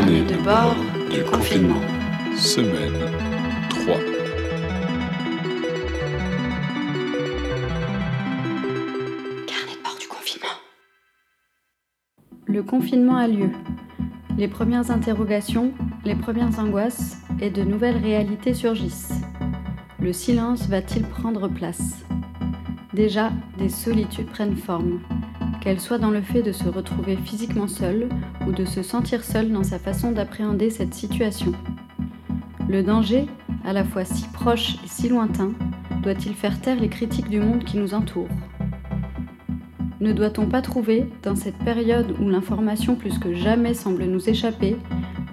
Carnet de bord du confinement. Semaine 3. Carnet de bord du confinement. Le confinement a lieu. Les premières interrogations, les premières angoisses et de nouvelles réalités surgissent. Le silence va-t-il prendre place? Déjà, des solitudes prennent forme, qu'elles soient dans le fait de se retrouver physiquement seul ou de se sentir seul dans sa façon d'appréhender cette situation. Le danger, à la fois si proche et si lointain, doit-il faire taire les critiques du monde qui nous entoure? Ne doit-on pas trouver, dans cette période où l'information plus que jamais semble nous échapper,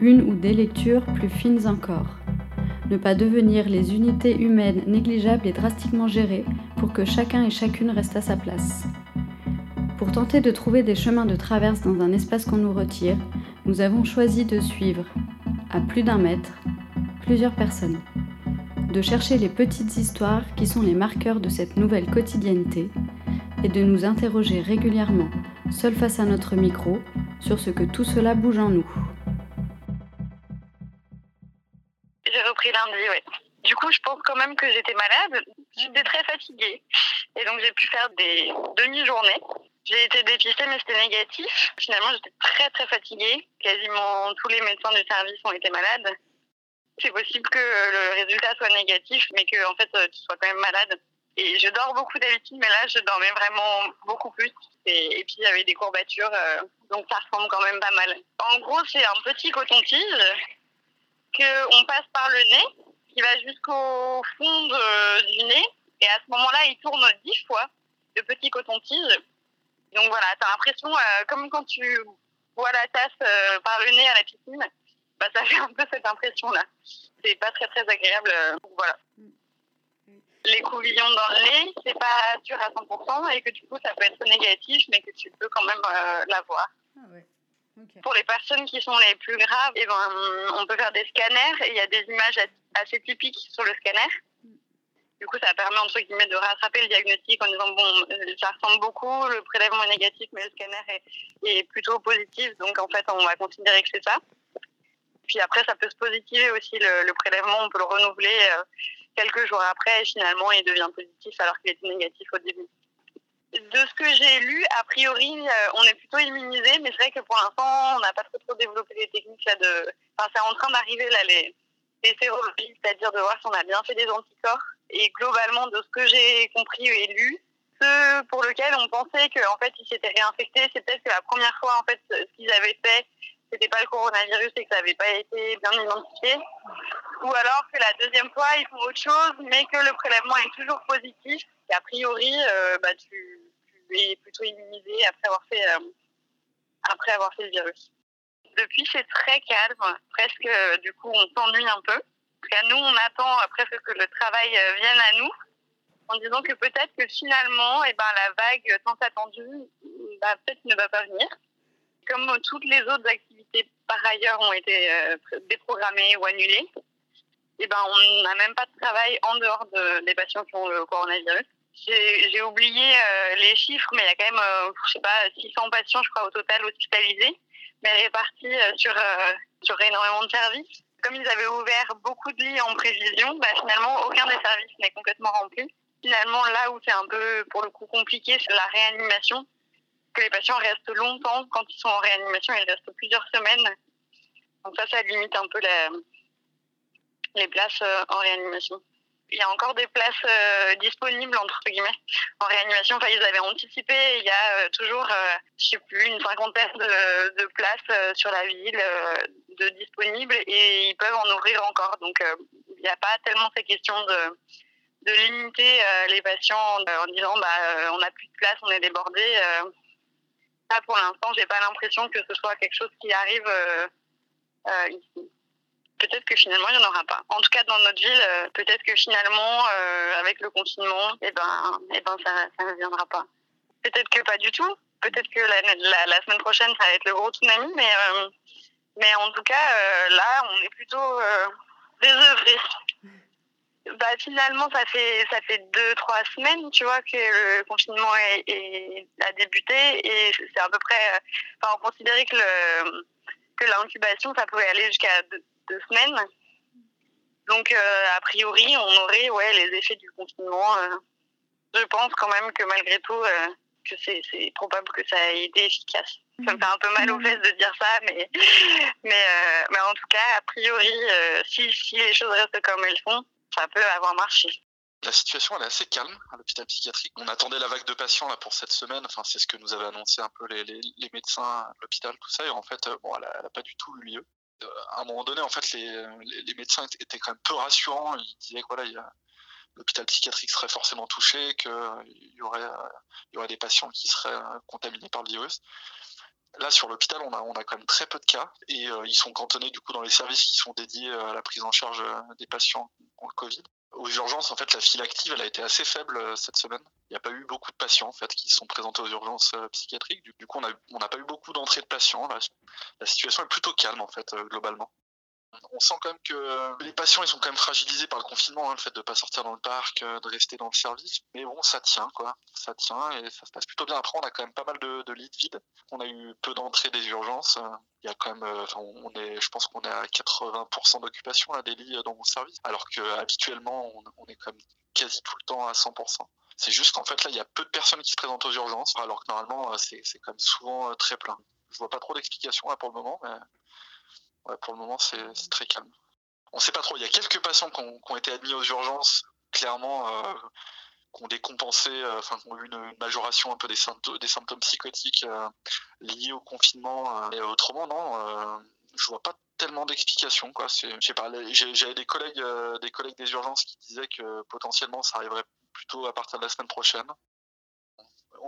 une ou des lectures plus fines encore? Ne pas devenir les unités humaines négligeables et drastiquement gérées pour que chacun et chacune reste à sa place pour tenter de trouver des chemins de traverse dans un espace qu'on nous retire, nous avons choisi de suivre, à plus d'un mètre, plusieurs personnes. De chercher les petites histoires qui sont les marqueurs de cette nouvelle quotidienneté et de nous interroger régulièrement, seuls face à notre micro, sur ce que tout cela bouge en nous. J'ai repris lundi, oui. Du coup, je pense quand même que j'étais malade. J'étais très fatiguée. Et donc, j'ai pu faire des demi-journées. J'ai été dépistée, mais c'était négatif. Finalement, j'étais très, très fatiguée. Quasiment tous les médecins du service ont été malades. C'est possible que le résultat soit négatif, mais que, fait, tu sois quand même malade. Et je dors beaucoup d'habitude, mais là, je dormais vraiment beaucoup plus. Et, puis, il y avait des courbatures, euh, donc ça ressemble quand même pas mal. En gros, c'est un petit coton-tige qu'on passe par le nez, qui va jusqu'au fond du nez. Et à ce moment-là, il tourne dix fois, le petit coton-tige. Donc voilà, t'as l'impression, euh, comme quand tu bois la tasse euh, par le nez à la piscine, bah, ça fait un peu cette impression-là. C'est pas très très agréable. euh, donc voilà. Les couvillons dans le nez, c'est pas sûr à 100% et que du coup ça peut être négatif, mais que tu peux quand même euh, l'avoir. Pour les personnes qui sont les plus graves, eh ben, on peut faire des scanners et il y a des images as- assez typiques sur le scanner. Du coup, ça permet entre guillemets de rattraper le diagnostic en disant bon, euh, ça ressemble beaucoup, le prélèvement est négatif, mais le scanner est, est plutôt positif, donc en fait, on va considérer que c'est ça. Puis après, ça peut se positiver aussi le, prélèvement, on peut le renouveler euh, quelques jours après et finalement, il devient positif alors qu'il était négatif au début. De ce que j'ai lu, a priori, euh, on est plutôt immunisé, mais c'est vrai que pour l'instant, on n'a pas trop, trop développé les techniques là de. Enfin, c'est en train d'arriver là les, les sérologies, c'est-à-dire de voir si on a bien fait des anticorps. Et globalement, de ce que j'ai compris et lu, ceux pour lesquels on pensait qu'en fait ils s'étaient réinfectés, c'est peut-être que la première fois en fait ce qu'ils avaient fait, c'était pas le coronavirus et que ça n'avait pas été bien identifié. Ou alors que la deuxième fois ils font autre chose, mais que le prélèvement est toujours positif. Et a priori, euh, bah, tu, es plutôt immunisé après avoir fait euh, après avoir fait le virus. Depuis, c'est très calme. Presque, du coup, on s'ennuie un peu. Parce qu'à nous, on attend presque que le travail euh, vienne à nous, en disant que peut-être que finalement, eh ben, la vague tant attendue, bah, peut-être ne va pas venir. Comme toutes les autres activités par ailleurs ont été euh, déprogrammées ou annulées, eh ben, on n'a même pas de travail en dehors de- des patients qui ont le coronavirus. J'ai oublié euh, les chiffres, mais il y a quand même, euh, je sais pas, 600 patients, je crois, au total hospitalisés, mais répartis sur, sur énormément de services. Comme ils avaient ouvert beaucoup de lits en prévision, bah, finalement, aucun des services n'est complètement rempli. Finalement, là où c'est un peu, pour le coup, compliqué, c'est la réanimation. Que les patients restent longtemps quand ils sont en réanimation, ils restent plusieurs semaines. Donc ça, ça limite un peu les places euh, en réanimation. Il y a encore des places euh, disponibles, entre guillemets, en réanimation. Enfin, ils avaient anticipé, il y a euh, toujours, euh, je sais plus, une cinquantaine de, places euh, sur la ville de disponibles et ils peuvent en ouvrir encore. Donc, il n'y a pas tellement ces questions de, limiter les patients en, en disant bah, on n'a plus de place, on est débordé. Ça, pour l'instant, j'ai pas l'impression que ce soit quelque chose qui arrive ici peut-être que finalement il n'y en aura pas. En tout cas dans notre ville, euh, peut-être que finalement euh, avec le confinement, eh ben, eh ben ça, ne viendra pas. Peut-être que pas du tout. Peut-être que la, la, semaine prochaine ça va être le gros tsunami, mais euh, mais en tout cas là on est plutôt désœuvrés. Bah, finalement, ça fait ça fait deux trois semaines, tu vois, que le confinement est, a débuté et c'est à peu près. on considérait que que l'incubation, ça pouvait aller jusqu'à deux, semaines. Donc, euh, a priori, on aurait ouais, les effets du confinement. euh, je pense quand même que malgré tout, euh, que c'est probable que ça ait été efficace. Ça me fait un peu mal aux fesses de dire ça, mais, mais, mais en tout cas, a priori, si, si les choses restent comme elles sont, ça peut avoir marché. La situation elle est assez calme à l'hôpital psychiatrique. On attendait la vague de patients là pour cette semaine. Enfin, c'est ce que nous avaient annoncé un peu les, les, médecins à l'hôpital, tout ça. Et en fait, bon, elle n'a pas du tout eu lieu. Euh, à un moment donné, en fait, les, les, médecins étaient- quand même peu rassurants. Ils disaient que voilà, l'hôpital psychiatrique serait forcément touché, qu'il y aurait, euh, y des patients qui seraient euh, contaminés par le virus. Là, sur l'hôpital, on a, on a quand même très peu de cas et euh, ils sont cantonnés du coup dans les services qui sont dédiés à la prise en charge euh, des patients le Covid. Aux urgences, en fait, la file active, elle a été assez faible euh, cette semaine. Il n'y a pas eu beaucoup de patients en fait qui sont présentés aux urgences euh, psychiatriques. Du, coup, on n'a pas eu beaucoup d'entrées de patients. La, la situation est plutôt calme en fait, euh, globalement. On sent quand même que les patients sont quand même fragilisés par le confinement, hein, le fait de ne pas sortir dans le parc, euh, de rester dans le service. Mais bon, ça tient quoi, ça tient et ça se passe plutôt bien. Après, on a quand même pas mal de, lits vides. On a eu peu d'entrées des urgences. euh, Il y a quand même, euh, on est, je pense qu'on est à 80% d'occupation des lits euh, dans mon service, alors que habituellement on, est quand quasi tout le temps à 100%. C'est juste qu'en fait là, il y a peu de personnes qui se présentent aux urgences, alors que normalement euh, c'est quand même souvent euh, très plein. Je vois pas trop d'explications là pour le moment, mais pour le moment c'est très calme. On sait pas trop. Il y a quelques patients qui ont, été admis aux urgences, clairement, euh, qui ont décompensé, euh, enfin, qui ont eu une, majoration un peu des symptômes, psychotiques euh, liés au confinement. mais autrement, non, je vois pas tellement d'explications, J'avais des collègues, des collègues des urgences qui disaient que potentiellement ça arriverait plutôt à partir de la semaine prochaine.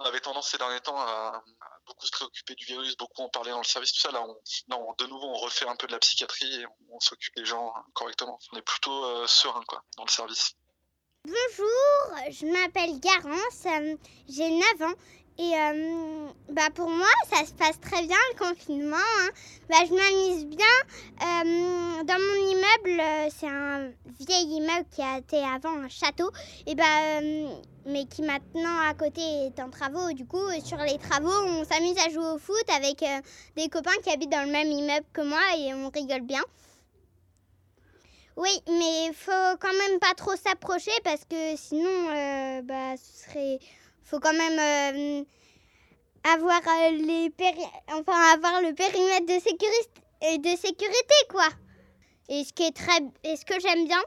On avait tendance ces derniers temps à, beaucoup se préoccuper du virus, beaucoup en parler dans le service, tout ça. Là, on, de nouveau, on refait un peu de la psychiatrie et on, on s'occupe des gens correctement. On est plutôt euh, serein, quoi, dans le service. Bonjour, je m'appelle Garance, euh, j'ai 9 ans et euh, bah pour moi ça se passe très bien le confinement. hein. Bah, je m'amuse bien. Euh, dans mon immeuble, euh, c'est un vieil immeuble qui a été avant un château et bah, mais qui maintenant à côté est en travaux. Du coup, sur les travaux, on s'amuse à jouer au foot avec des copains qui habitent dans le même immeuble que moi et on rigole bien. Oui, mais faut quand même pas trop s'approcher parce que sinon, bah, ce serait. Faut quand même euh, avoir euh, les péri- enfin avoir le périmètre de sécurité, quoi. Et ce qui est très, et ce que j'aime bien,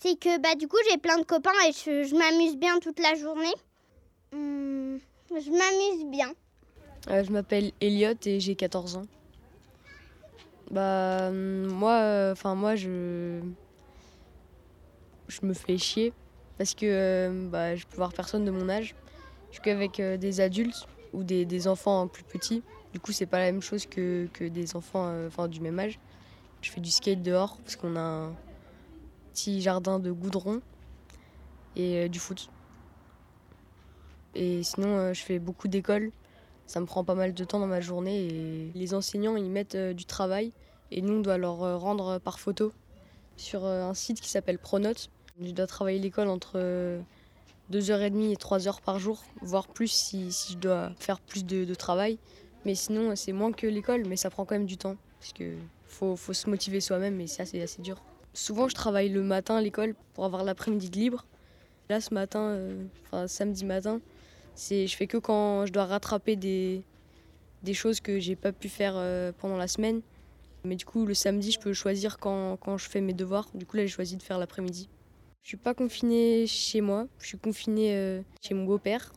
c'est que bah du coup j'ai plein de copains et je, m'amuse bien toute la journée. Hum, je m'amuse bien. Euh, je m'appelle Elliot et j'ai 14 ans. Bah hum, moi, enfin moi je je me fais chier parce que euh, bah, je peux voir personne de mon âge. Je suis qu'avec euh, des adultes ou des, enfants plus petits. Du coup, c'est pas la même chose que, que des enfants euh, du même âge. Je fais du skate dehors parce qu'on a un petit jardin de goudron et euh, du foot. Et sinon, je fais beaucoup d'écoles. Ça me prend pas mal de temps dans ma journée et les enseignants, ils mettent du travail et nous, on doit leur rendre par photo sur un site qui s'appelle Pronote. Je dois travailler l'école entre 2h30 et 3h par jour, voire plus si, si je dois faire plus de, travail. Mais sinon, c'est moins que l'école, mais ça prend quand même du temps. Parce que faut, faut se motiver soi-même et c'est assez, assez dur. Souvent, je travaille le matin à l'école pour avoir l'après-midi de libre. Là, ce matin, euh, enfin samedi matin, c'est, je fais que quand je dois rattraper des, des choses que j'ai pas pu faire euh, pendant la semaine. Mais du coup, le samedi, je peux choisir quand, quand je fais mes devoirs. Du coup, là, j'ai choisi de faire l'après-midi. Je suis pas confinée chez moi, je suis confinée euh, chez mon beau-père.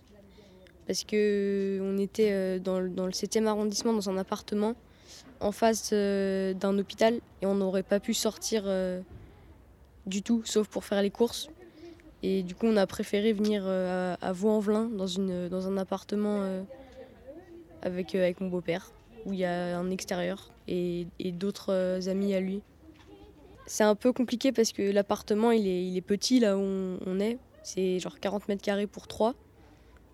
Parce que on était euh, dans, le- dans le 7e arrondissement, dans un appartement, en face euh, d'un hôpital, et on n'aurait pas pu sortir euh, du tout, sauf pour faire les courses. Et du coup, on a préféré venir euh, à, Vaux-en-Velin, dans, dans un appartement euh, avec, euh, avec mon beau-père, où il y a un extérieur et, d'autres euh, amis à lui. C'est un peu compliqué parce que l'appartement, il est, il est petit là où on, est. C'est genre 40 mètres carrés pour 3.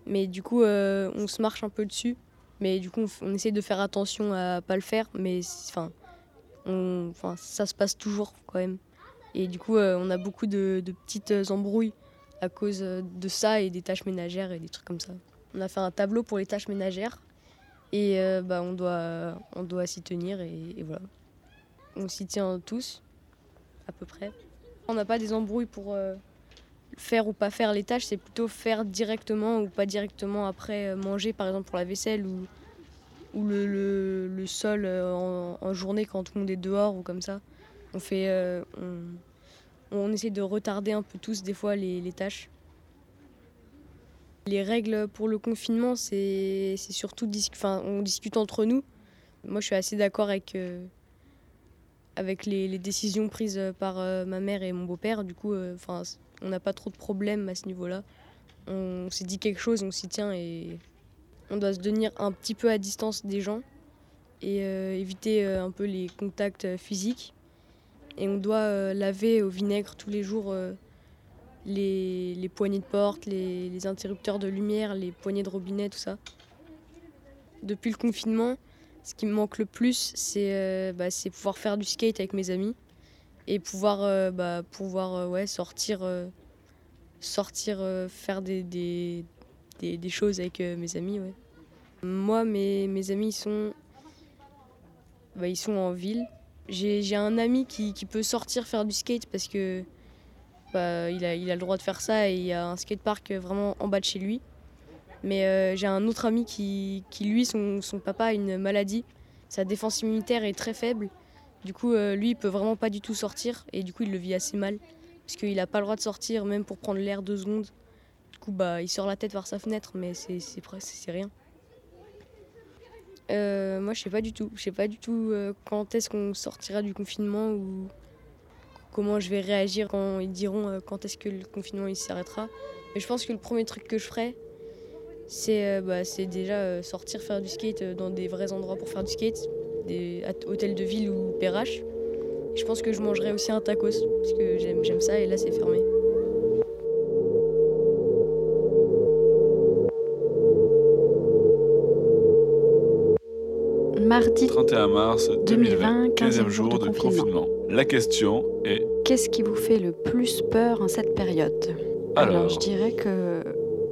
Mais du coup, euh, on se marche un peu dessus. Mais du coup, on, on essaie de faire attention à pas le faire. Mais enfin, ça se passe toujours quand même. Et du coup, euh, on a beaucoup de, petites embrouilles à cause euh, de ça et des tâches ménagères et des trucs comme ça. On a fait un tableau pour les tâches ménagères et bah, on doit, on doit s'y tenir et voilà. on s'y tient tous, On n'a pas des embrouilles pour euh, faire ou pas faire les tâches, c'est plutôt faire directement ou pas directement après euh, manger, par exemple pour la vaisselle ou, le, sol euh, en, journée quand tout le monde est dehors ou comme ça. On fait, essaie de retarder un peu tous des fois les, tâches. Les règles pour le confinement, c'est surtout dis- on discute entre nous. Moi, je suis assez d'accord avec, avec les, décisions prises par euh, ma mère et mon beau-père. Du coup, euh, on n'a pas trop de problèmes à ce niveau-là. On s'est dit quelque chose, on s'y tient et on doit se tenir un petit peu à distance des gens et euh, éviter euh, un peu les contacts euh, physiques. Et on doit euh, laver au vinaigre tous les jours euh, les, les poignées de porte, les, les interrupteurs de lumière, les poignées de robinet, tout ça. Depuis le confinement, ce qui me manque le plus, c'est euh, bah, c'est pouvoir faire du skate avec mes amis et pouvoir, euh, bah, pouvoir euh, sortir, faire des, choses avec mes amis. Moi, mes, amis, ils sont, bah, en ville. J'ai un ami qui, peut sortir faire du skate parce que bah, il, a, a le droit de faire ça et il y a un skatepark vraiment en bas de chez lui. Mais euh, j'ai un autre ami qui, qui lui, son, son papa a une maladie. Sa défense immunitaire est très faible. Du coup, euh, lui, il peut vraiment pas du tout sortir et du coup, il le vit assez mal. Parce qu'il n'a pas le droit de sortir, même pour prendre l'air deux secondes. Du coup, bah, il sort la tête par sa fenêtre, mais c'est c'est rien. Euh, moi, je sais pas du tout. Je sais pas du tout quand est-ce qu'on sortira du confinement ou comment je vais réagir quand ils diront quand est-ce que le confinement s'arrêtera. Mais je pense que le premier truc que je ferai, c'est euh, bah, c'est déjà euh, sortir faire du skate euh, dans des vrais endroits pour faire du skate, des hôtels de ville ou PRH. Je pense que je mangerai aussi un tacos parce que j'aime j'aime ça et là c'est fermé. Mardi, 31 mars 2020, 2020, 15e jour de confinement. La question est qu'est-ce qui vous fait le plus peur en cette période? Alors, je dirais que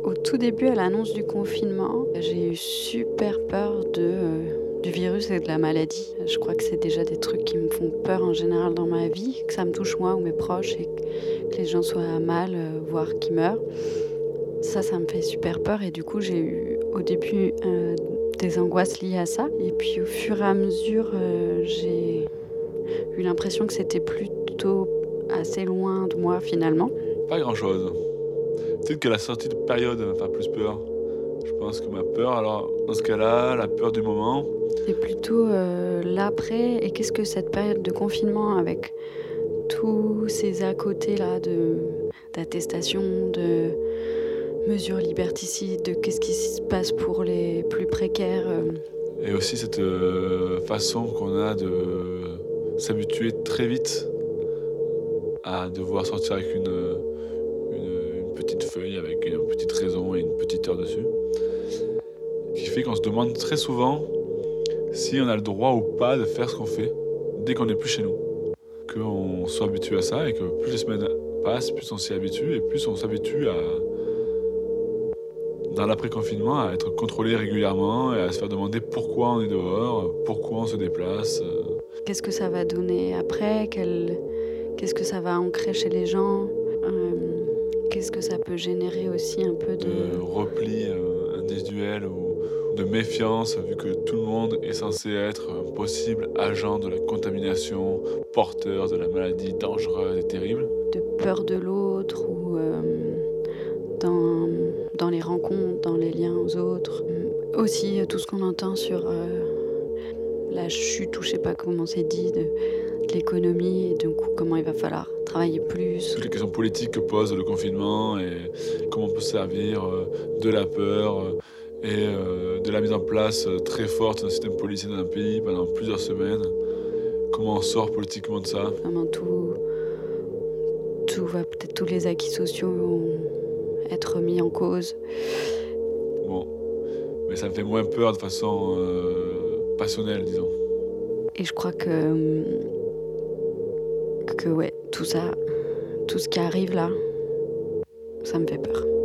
au tout début, à l'annonce du confinement, j'ai eu super peur euh, du virus et de la maladie. Je crois que c'est déjà des trucs qui me font peur en général dans ma vie, que ça me touche moi ou mes proches et que les gens soient mal, euh, voire qu'ils meurent. Ça, ça me fait super peur et du coup, j'ai eu au début euh, des angoisses liées à ça. Et puis au fur et à mesure, j'ai eu l'impression que c'était plutôt assez loin de moi finalement. pas grand chose. Peut-être que la sortie de période va faire plus peur. Je pense que ma peur, alors dans ce cas-là, la peur du moment, C'est plutôt euh, l'après et qu'est-ce que cette période de confinement avec tous ces à côté là de d'attestation, de mesures liberticides, de qu'est-ce qui se passe pour les plus précaires. euh, et aussi cette euh, façon qu'on a de s'habituer très vite à devoir sortir avec une, une, Fait qu'on se demande très souvent si on a le droit ou pas de faire ce qu'on fait dès qu'on n'est plus chez nous. Qu'on soit habitué à ça et que plus les semaines passent, plus on s'y habitue et plus on s'habitue à, dans l'après-confinement, à être contrôlé régulièrement et à se faire demander pourquoi on est dehors, pourquoi on se déplace. Qu'est-ce que ça va donner après? Qu'est-ce que ça va ancrer chez les gens? Euh, Qu'est-ce que ça peut générer aussi un peu de... de repli euh, individuel ou de méfiance, vu que tout le monde est censé être un possible agent de la contamination, porteur de la maladie dangereuse et terrible. de peur de l'autre ou euh, dans, dans les rencontres, dans les liens aux autres. Euh, Aussi euh, tout ce qu'on entend sur euh, la chute ou je sais pas comment c'est dit de, de l'économie et du coup comment il va falloir travailler plus. Toutes les questions politiques que pose le confinement et comment on peut se servir de la peur et euh, de la mise en place euh, très forte d'un système policier dans un pays pendant plusieurs semaines. Comment on sort politiquement de ça? Vraiment tout, tout va peut-être tous les acquis sociaux vont être mis en cause. Bon, mais ça me fait moins peur de façon euh, passionnelle, disons. Et je crois que, que ouais, tout ça, tout ce qui arrive là, ça me fait peur.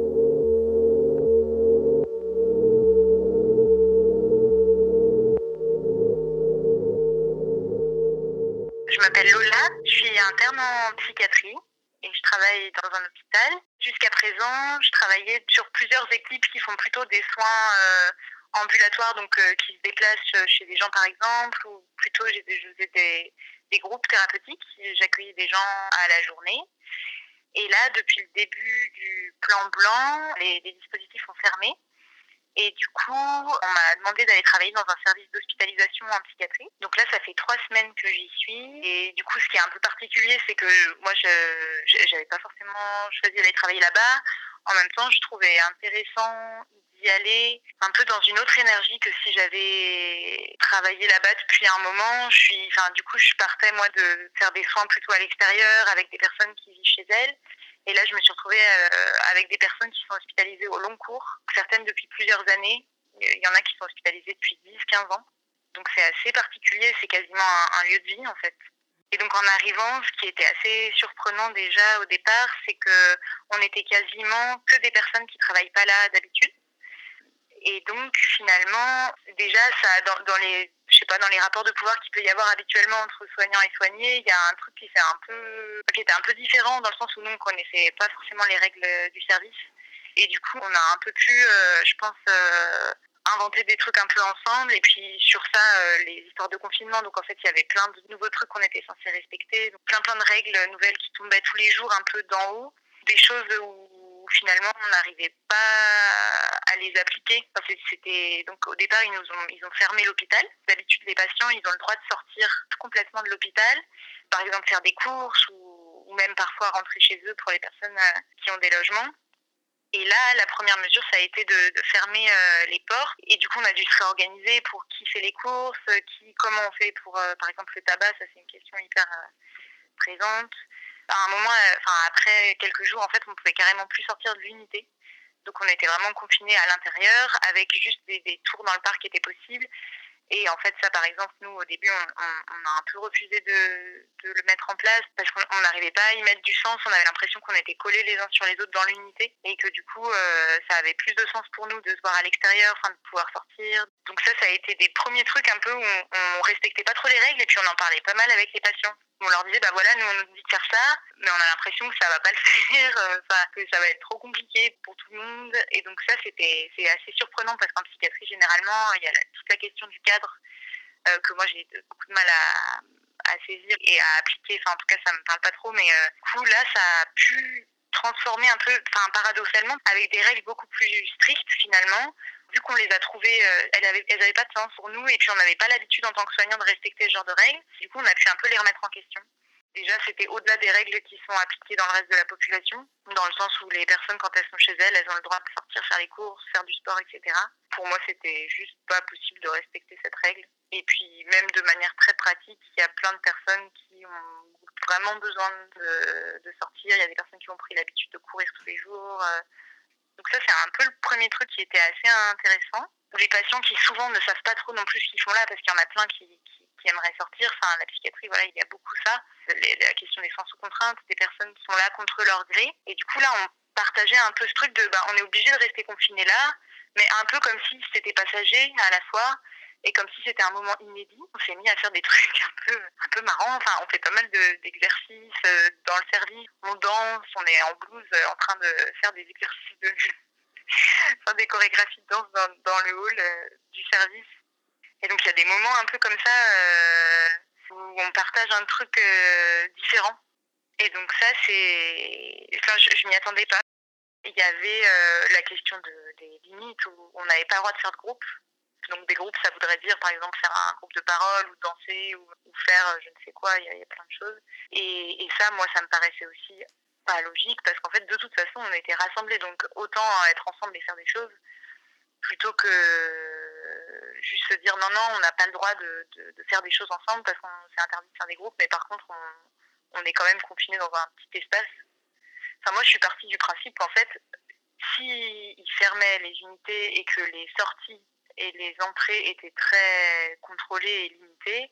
M'appelle Lola, je suis interne en psychiatrie et je travaille dans un hôpital. Jusqu'à présent, je travaillais sur plusieurs équipes qui font plutôt des soins euh, ambulatoires, donc euh, qui se déplacent chez des gens par exemple, ou plutôt j'ai des, je des, groupes thérapeutiques, j'accueillais des gens à la journée. Et là, depuis le début du plan blanc, les, dispositifs sont fermés. Et du coup, on m'a demandé d'aller travailler dans un service d'hospitalisation en psychiatrie. Donc là, ça fait trois semaines que j'y suis. Et du coup, ce qui est un peu particulier, c'est que moi, je n'avais pas forcément choisi d'aller travailler là-bas. En même temps, je trouvais intéressant d'y aller un peu dans une autre énergie que si j'avais travaillé là-bas depuis un moment. Je suis, enfin, du coup, je partais moi de faire des soins plutôt à l'extérieur avec des personnes qui vivent chez elles. Et là, je me suis retrouvée euh, avec des personnes qui sont hospitalisées au long cours, certaines depuis plusieurs années. Il y en a qui sont hospitalisées depuis 10-15 ans. Donc c'est assez particulier, c'est quasiment un, lieu de vie en fait. Et donc en arrivant, ce qui était assez surprenant déjà au départ, c'est que on était quasiment que des personnes qui travaillent pas là d'habitude. Et donc finalement, déjà ça dans, dans les je sais pas dans les rapports de pouvoir qu'il peut y avoir habituellement entre soignants et soignés, il y a un truc qui un peu qui était un peu différent dans le sens où nous on connaissait pas forcément les règles du service. Et du coup on a un peu pu euh, je pense euh, inventer des trucs un peu ensemble. Et puis sur ça euh, les histoires de confinement donc en fait il y avait plein de nouveaux trucs qu'on était censé respecter. Plein plein de règles nouvelles qui tombaient tous les jours un peu d'en haut. Des choses où finalement on n'arrivait pas à les appliquer. Enfin, c'était donc au départ ils nous ont ils ont fermé l'hôpital. D'habitude les patients ils ont le droit de sortir complètement de l'hôpital, par exemple faire des courses ou, même parfois rentrer chez eux pour les personnes qui ont des logements. Et là, la première mesure, ça a été de, fermer euh, les ports. Et du coup, on a dû se réorganiser pour qui fait les courses, qui, comment on fait pour, euh, par exemple, le tabac. Ça, c'est une question hyper euh, présente à un moment, enfin après quelques jours, en fait, on pouvait carrément plus sortir de l'unité. Donc on était vraiment confinés à l'intérieur avec juste des, des, tours dans le parc qui étaient possibles. Et en fait, ça, par exemple, nous, au début, on, a un peu refusé de, de, le mettre en place parce qu'on n'arrivait pas à y mettre du sens. On avait l'impression qu'on était collés les uns sur les autres dans l'unité et que du coup, euh, ça avait plus de sens pour nous de se voir à l'extérieur, de pouvoir sortir. Donc ça, ça a été des premiers trucs un peu où on, on respectait pas trop les règles et puis on en parlait pas mal avec les patients on leur disait bah voilà nous on nous dit de faire ça mais on a l'impression que ça va pas le faire enfin que ça va être trop compliqué pour tout le monde. Et donc ça c'était c'est assez surprenant parce qu'en psychiatrie généralement il y a toute la question du cadre euh, que moi j'ai beaucoup de mal à, à saisir et à appliquer. Enfin en tout cas ça me parle pas trop mais euh, du coup là ça a pu transformer un peu enfin paradoxalement avec des règles beaucoup plus strictes finalement vu qu'on les a trouvées, euh, elles n'avaient avaient pas de sens pour nous et puis on n'avait pas l'habitude en tant que soignant de respecter ce genre de règles. Du coup, on a pu un peu les remettre en question. Déjà, c'était au-delà des règles qui sont appliquées dans le reste de la population, dans le sens où les personnes, quand elles sont chez elles, elles ont le droit de sortir, faire les courses, faire du sport, etc. Pour moi, c'était juste pas possible de respecter cette règle. Et puis, même de manière très pratique, il y a plein de personnes qui ont vraiment besoin de, de sortir. Il y a des personnes qui ont pris l'habitude de courir tous les jours. Donc ça, c'est un peu le premier truc qui était assez intéressant. Les patients qui souvent ne savent pas trop non plus ce qu'ils font là, parce qu'il y en a plein qui, qui, qui, aimeraient sortir. Enfin, la psychiatrie, voilà, il y a beaucoup ça. La question des soins sous contrainte, des personnes qui sont là contre leur gré. Et du coup, là, on partageait un peu ce truc de, bah, on est obligé de rester confiné là, mais un peu comme si c'était passager à la fois et comme si c'était un moment inédit, on s'est mis à faire des trucs un peu, un peu marrants. Enfin, on fait pas mal d'exercices de, euh, dans le service. On danse, on est en blouse euh, en train de faire des exercices de faire des chorégraphies de danse dans, dans le hall euh, du service. Et donc, il y a des moments un peu comme ça où on partage un truc différent. Et donc, ça, c'est. Enfin, je, je m'y attendais pas. Il y avait la question de, des limites où on n'avait pas le droit de faire de groupe donc des groupes, ça voudrait dire par exemple faire un groupe de parole ou danser ou, faire je ne sais quoi, il y, a, plein de choses. Et, et, ça, moi, ça me paraissait aussi pas logique parce qu'en fait, de toute façon, on était rassemblés, donc autant être ensemble et faire des choses plutôt que juste se dire non, non, on n'a pas le droit de, de, de, faire des choses ensemble parce qu'on s'est interdit de faire des groupes, mais par contre, on, on est quand même confiné dans un petit espace. Enfin, moi, je suis partie du principe qu'en fait, s'ils si fermaient les unités et que les sorties et les entrées étaient très contrôlées et limitées,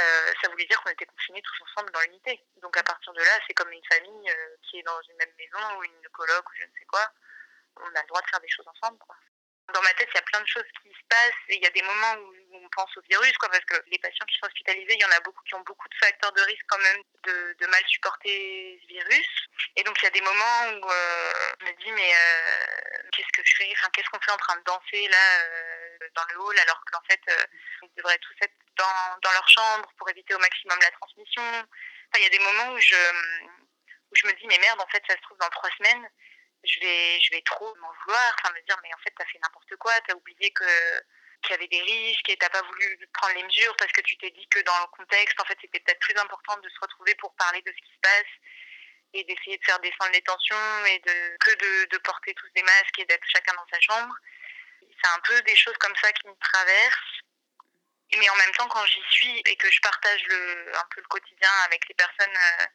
euh, ça voulait dire qu'on était confinés tous ensemble dans l'unité. Donc à partir de là, c'est comme une famille euh, qui est dans une même maison ou une coloc ou je ne sais quoi. On a le droit de faire des choses ensemble. Dans ma tête, il y a plein de choses qui se passent et il y a des moments où on pense au virus, quoi, parce que les patients qui sont hospitalisés, il y en a beaucoup qui ont beaucoup de facteurs de risque quand même de, mal supporter ce virus. Et donc il y a des moments où euh, je me dis mais euh, qu'est-ce que je fais? Enfin qu'est-ce qu'on fait en train de danser là dans le hall alors qu'en fait euh, ils devraient tous être dans, dans leur chambre pour éviter au maximum la transmission. Il y a des moments où je où je me dis mais merde en fait ça se trouve dans trois semaines je vais, je vais trop m'en vouloir, enfin me dire mais en fait t'as fait n'importe quoi, t'as oublié que qu'il y avait des risques et t'as pas voulu prendre les mesures parce que tu t'es dit que dans le contexte en fait c'était peut-être plus important de se retrouver pour parler de ce qui se passe et d'essayer de faire descendre les tensions et de que de porter tous des masques et d'être chacun dans sa chambre. Un peu des choses comme ça qui me traversent. Mais en même temps, quand j'y suis et que je partage le, un peu le quotidien avec les personnes euh,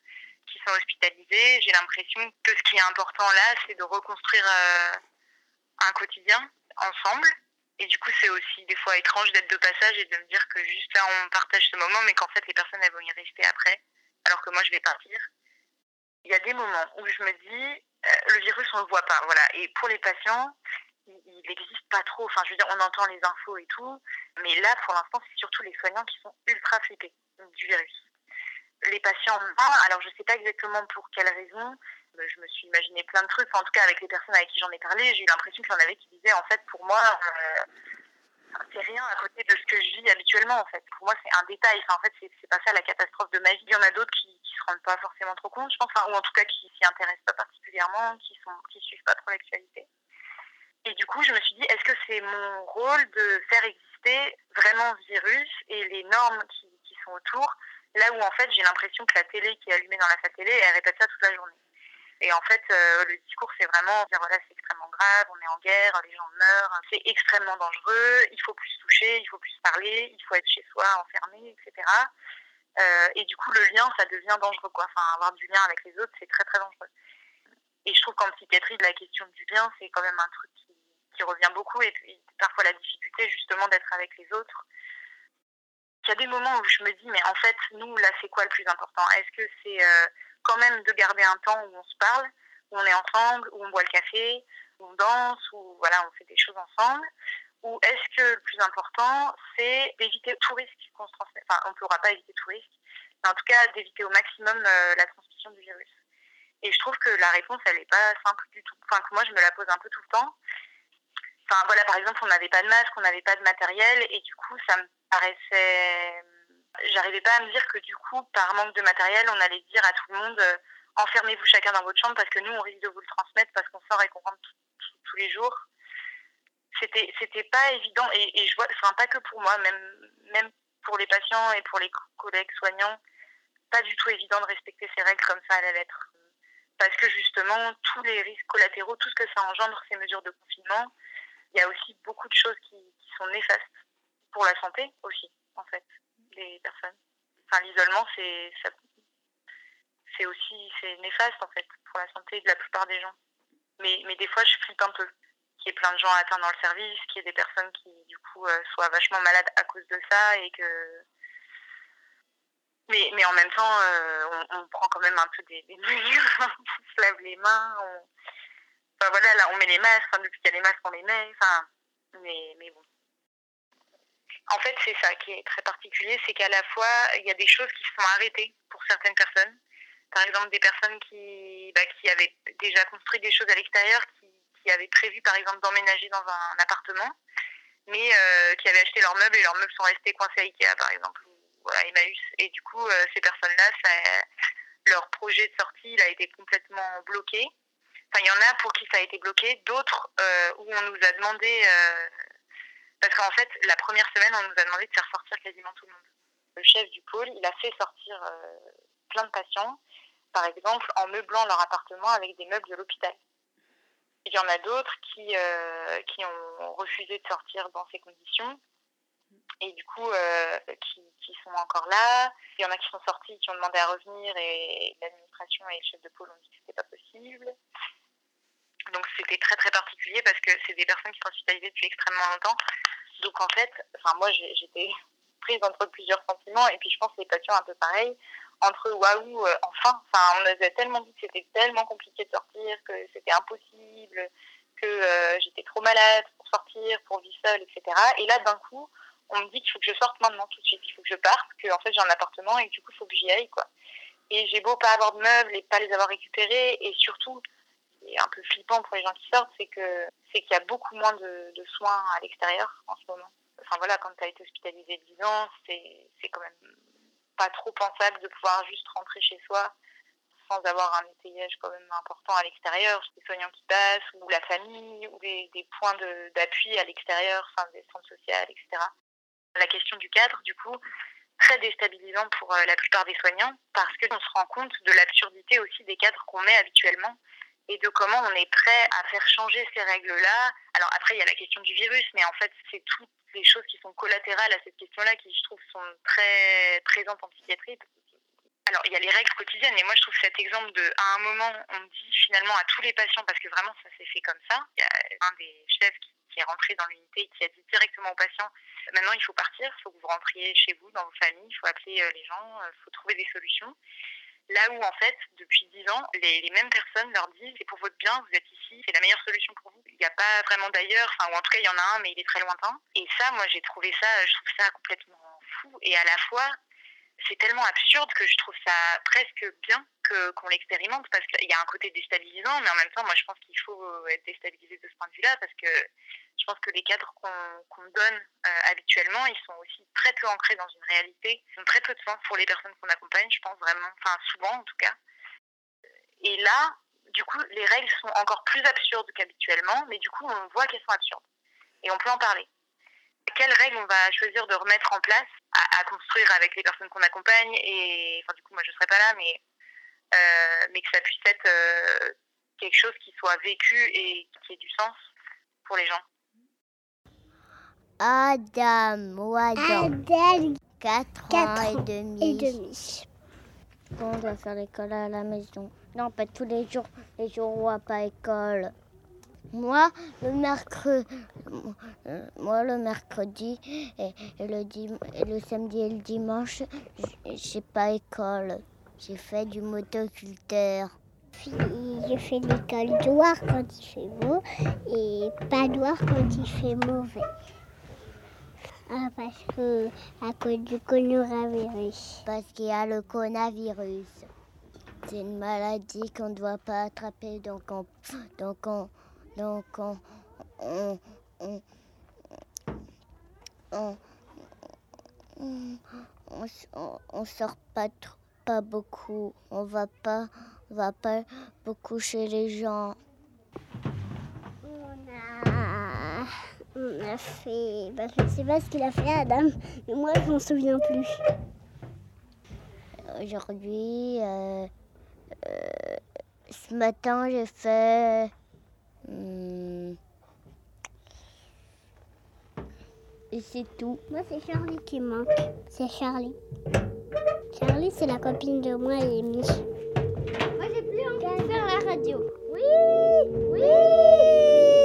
qui sont hospitalisés, j'ai l'impression que ce qui est important là, c'est de reconstruire euh, un quotidien ensemble. Et du coup, c'est aussi des fois étrange d'être de passage et de me dire que juste là, on partage ce moment, mais qu'en fait, les personnes, elles vont y rester après, alors que moi, je vais partir. Il y a des moments où je me dis, euh, le virus, on le voit pas, voilà. Et pour les patients, il n'existe pas trop. Enfin, je veux dire, on entend les infos et tout, mais là, pour l'instant, c'est surtout les soignants qui sont ultra flippés du virus les patients non. Alors, je ne sais pas exactement pour quelle raison. Je me suis imaginé plein de trucs. En tout cas, avec les personnes avec qui j'en ai parlé, j'ai eu l'impression qu'il y en avait qui disaient, en fait, pour moi, euh, c'est rien à côté de ce que je vis habituellement, en fait. Pour moi, c'est un détail. En fait, c'est pas ça la catastrophe de ma vie. Il y en a d'autres qui, qui se rendent pas forcément trop compte, je pense, ou en tout cas qui s'y intéressent pas particulièrement, qui sont, qui suivent pas trop l'actualité. Et du coup, je me suis dit, est-ce que c'est mon rôle de faire exister vraiment ce virus et les normes qui, qui sont autour Là où en fait j'ai l'impression que la télé qui est allumée dans la télé, elle répète ça toute la journée. Et en fait, euh, le discours, c'est vraiment dire voilà, c'est extrêmement grave, on est en guerre, les gens meurent, c'est extrêmement dangereux, il faut plus toucher, il faut plus parler, il faut être chez soi, enfermé, etc. Euh, et du coup, le lien, ça devient dangereux, quoi. Enfin, avoir du lien avec les autres, c'est très très dangereux. Et je trouve qu'en psychiatrie, la question du lien, c'est quand même un truc qui, revient beaucoup. Et parfois, la difficulté, justement, d'être avec les autres. Il y a des moments où je me dis, mais en fait, nous, là, c'est quoi le plus important? Est-ce que c'est euh, quand même de garder un temps où on se parle, où on est ensemble, où on boit le café, où on danse, où voilà, on fait des choses ensemble? Ou est-ce que le plus important, c'est d'éviter tout risque qu'on se transmette? Enfin, on ne pourra pas éviter tout risque, mais en tout cas, d'éviter au maximum euh, la transmission du virus. Et je trouve que la réponse, elle n'est pas simple du tout. Enfin, que moi, je me la pose un peu tout le temps. Enfin, voilà, par exemple, on n'avait pas de masque, on n'avait pas de matériel, et du coup, ça me paraissait. J'arrivais pas à me dire que du coup, par manque de matériel, on allait dire à tout le monde euh, enfermez-vous chacun dans votre chambre parce que nous, on risque de vous le transmettre parce qu'on sort et qu'on rentre tous les jours. C'était, c'était pas évident, et, et je vois, enfin, pas que pour moi, même, même pour les patients et pour les collègues soignants, pas du tout évident de respecter ces règles comme ça à la lettre. Parce que justement, tous les risques collatéraux, tout ce que ça engendre, ces mesures de confinement, il y a aussi beaucoup de choses qui, qui, sont néfastes pour la santé aussi, en fait, des personnes. Enfin, l'isolement, c'est c'est aussi c'est néfaste en fait pour la santé de la plupart des gens. Mais, mais des fois, je flippe un peu qu'il y ait plein de gens atteints dans le service, qu'il y ait des personnes qui du coup euh, soient vachement malades à cause de ça et que mais, mais en même temps, euh, on, prend quand même un peu des, des mesures, on se lave les mains, on, Voilà, là, on met les masques, enfin, depuis qu'il y a les masques, on les met, enfin, mais, mais bon. En fait, c'est ça qui est très particulier, c'est qu'à la fois, il y a des choses qui sont arrêtées pour certaines personnes. Par exemple, des personnes qui, bah, qui avaient déjà construit des choses à l'extérieur, qui, qui avaient prévu, par exemple, d'emménager dans un appartement, mais euh, qui avaient acheté leurs meubles et leurs meubles sont restés coincés à Ikea, par exemple, ou voilà, Emmaüs. Et du coup, euh, ces personnes-là, leur projet de sortie il a été complètement bloqué. Enfin, il y en a pour qui ça a été bloqué, d'autres euh, où on nous a demandé, euh, parce qu'en fait, la première semaine, on nous a demandé de faire sortir quasiment tout le monde. Le chef du pôle, il a fait sortir euh, plein de patients, par exemple en meublant leur appartement avec des meubles de l'hôpital. Il y en a d'autres qui, qui ont refusé de sortir dans ces conditions et du coup qui, qui, sont encore là. Il y en a qui sont sortis, qui ont demandé à revenir et l'administration et le chef de pôle ont dit que c'était pas possible. Donc c'était très très particulier parce que c'est des personnes qui sont hospitalisées depuis extrêmement longtemps. Donc en fait, enfin moi j'étais prise entre plusieurs sentiments et puis je pense que les patients un peu pareil entre waouh euh, enfin enfin on avait tellement dit que c'était tellement compliqué de sortir que c'était impossible que euh, j'étais trop malade pour sortir, pour vivre seule, etc. Et là, d'un coup, on me dit qu'il faut que je sorte maintenant tout de suite, il faut que je parte, que en fait j'ai un appartement et du coup il faut que j'y aille quoi. Et j'ai beau pas avoir de meubles et pas les avoir récupérés et surtout est un peu flippant pour les gens qui sortent, c'est que c'est qu'il y a beaucoup moins de, soins à l'extérieur en ce moment. Enfin voilà, quand tu as été hospitalisé 10 ans, c'est quand même pas trop pensable de pouvoir juste rentrer chez soi sans avoir un étayage quand même important à l'extérieur, des soignants qui passent, ou la famille, ou des, des points d'appui à l'extérieur, enfin des centres sociaux, etc. La question du cadre, du coup, très déstabilisant pour euh, la plupart des soignants, parce qu'on se rend compte de l'absurdité aussi des cadres qu'on met habituellement et de comment on est prêt à faire changer ces règles-là. Alors après, il y a la question du virus, mais en fait, c'est toutes les choses qui sont collatérales à cette question-là qui, je trouve, sont très présentes en psychiatrie. Alors, il y a les règles quotidiennes, et moi, je trouve cet exemple de, à un moment, on dit finalement à tous les patients, parce que vraiment, ça s'est fait comme ça. Il y a un des chefs qui, est rentré dans l'unité qui a dit directement aux patients, maintenant, il faut partir, il faut que vous rentriez chez vous, dans vos familles, il faut appeler euh, les gens, il faut trouver des solutions. Là où, en fait, depuis 10 ans, les, les mêmes personnes leur disent c'est pour votre bien, vous êtes ici, c'est la meilleure solution pour vous. Il n'y a pas vraiment d'ailleurs, enfin, ou en tout cas, il y en a un, mais il est très lointain. Et ça, moi, j'ai trouvé ça, je trouve ça complètement fou. Et à la fois, c'est tellement absurde que je trouve ça presque bien qu'on l'expérimente parce qu'il y a un côté déstabilisant, mais en même temps, moi, je pense qu'il faut être déstabilisé de ce point de vue-là parce que je pense que les cadres qu'on qu'on donne euh, habituellement, ils sont aussi très peu ancrés dans une réalité, ils ont très peu de sens pour les personnes qu'on accompagne, je pense vraiment, enfin souvent en tout cas. Et là, du coup, les règles sont encore plus absurdes qu'habituellement, mais du coup, on voit qu'elles sont absurdes et on peut en parler. Quelles règles on va choisir de remettre en place à, à construire avec les personnes qu'on accompagne et, enfin, du coup, moi, je serai pas là, mais euh, mais que ça puisse être euh, quelque chose qui soit vécu et qui ait du sens pour les gens. Adam ou Adam, Adèle 4 Quatre ans ans et demi. et demi. On doit faire l'école à la maison. Non, pas tous les jours. Les jours où on va pas école. Moi, le mercredi, moi le mercredi et, et le dim- et le samedi et le dimanche, j'ai pas école. J'ai fait du motoculteur. Je fais l'école noire quand il fait beau et pas noire quand il fait mauvais. Ah, parce que à cause du coronavirus. Parce qu'il y a le coronavirus. C'est une maladie qu'on ne doit pas attraper, donc on, donc on, donc on, on, on, on, on, on s- on- on sort pas trop, pas beaucoup. On va pas, on va pas beaucoup chez les gens. On a, on a fait. bah, je ne sais pas ce qu'il a fait, Adam, mais moi, je m'en souviens plus. Aujourd'hui, euh, euh, ce matin, j'ai fait. Hmm, et c'est tout. Moi, c'est Charlie qui manque. C'est Charlie. Charlie, c'est la copine de moi et Amy. Moi, j'ai plus envie de faire la radio. Oui Oui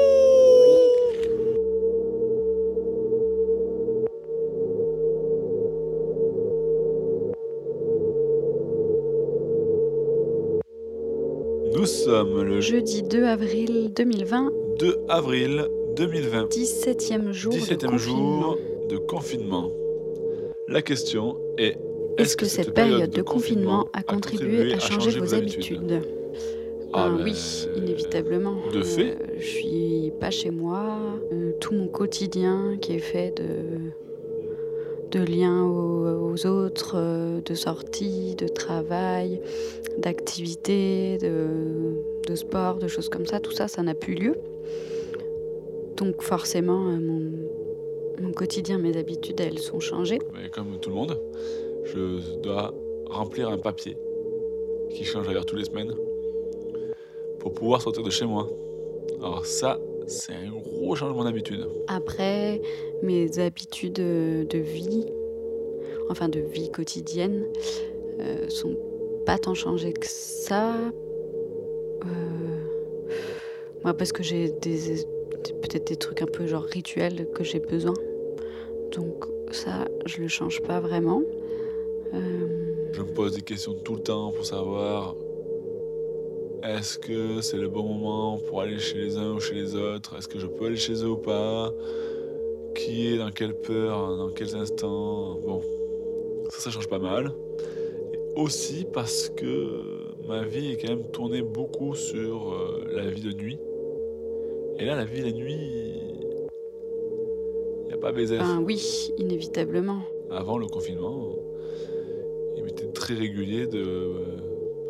Nous sommes le Jeudi 2 avril 2020, 2 avril 2020, 17e jour de 17e confinement. jour de confinement. La question est Est-ce que cette période de confinement a contribué à changer vos habitudes Ah, ben, Oui, inévitablement. de fait. Euh, je suis pas chez moi. Euh, tout mon quotidien qui est fait de, de liens aux, autres, euh, de sorties, de travail, d'activités, de, sport, de choses comme ça, tout ça, ça n'a plus lieu. Donc forcément, euh, mon, quotidien, mes habitudes, elles sont changées. Mais comme tout le monde, je dois remplir un papier qui change d'ailleurs tous les semaines pour pouvoir sortir de chez moi. Alors ça, c'est un gros changement d'habitude. Après, mes habitudes de vie, enfin de vie quotidienne, euh, sont pas tant changées que ça. Euh, moi, parce que j'ai des, des- peut-être des trucs un peu genre rituels que j'ai besoin. Donc ça, je le change pas vraiment. Euh, Je me pose des questions tout le temps pour savoir Est-ce que c'est le bon moment pour aller chez les uns ou chez les autres? Est-ce que je peux aller chez eux ou pas? Qui est dans quelle peur, dans quels instants? Bon, ça, ça change pas mal. Et aussi parce que ma vie est quand même tournée beaucoup sur euh, la vie de nuit. Et là, la vie de nuit, il n'y a pas baiser. Ben oui, inévitablement. Avant le confinement, il m'était très régulier de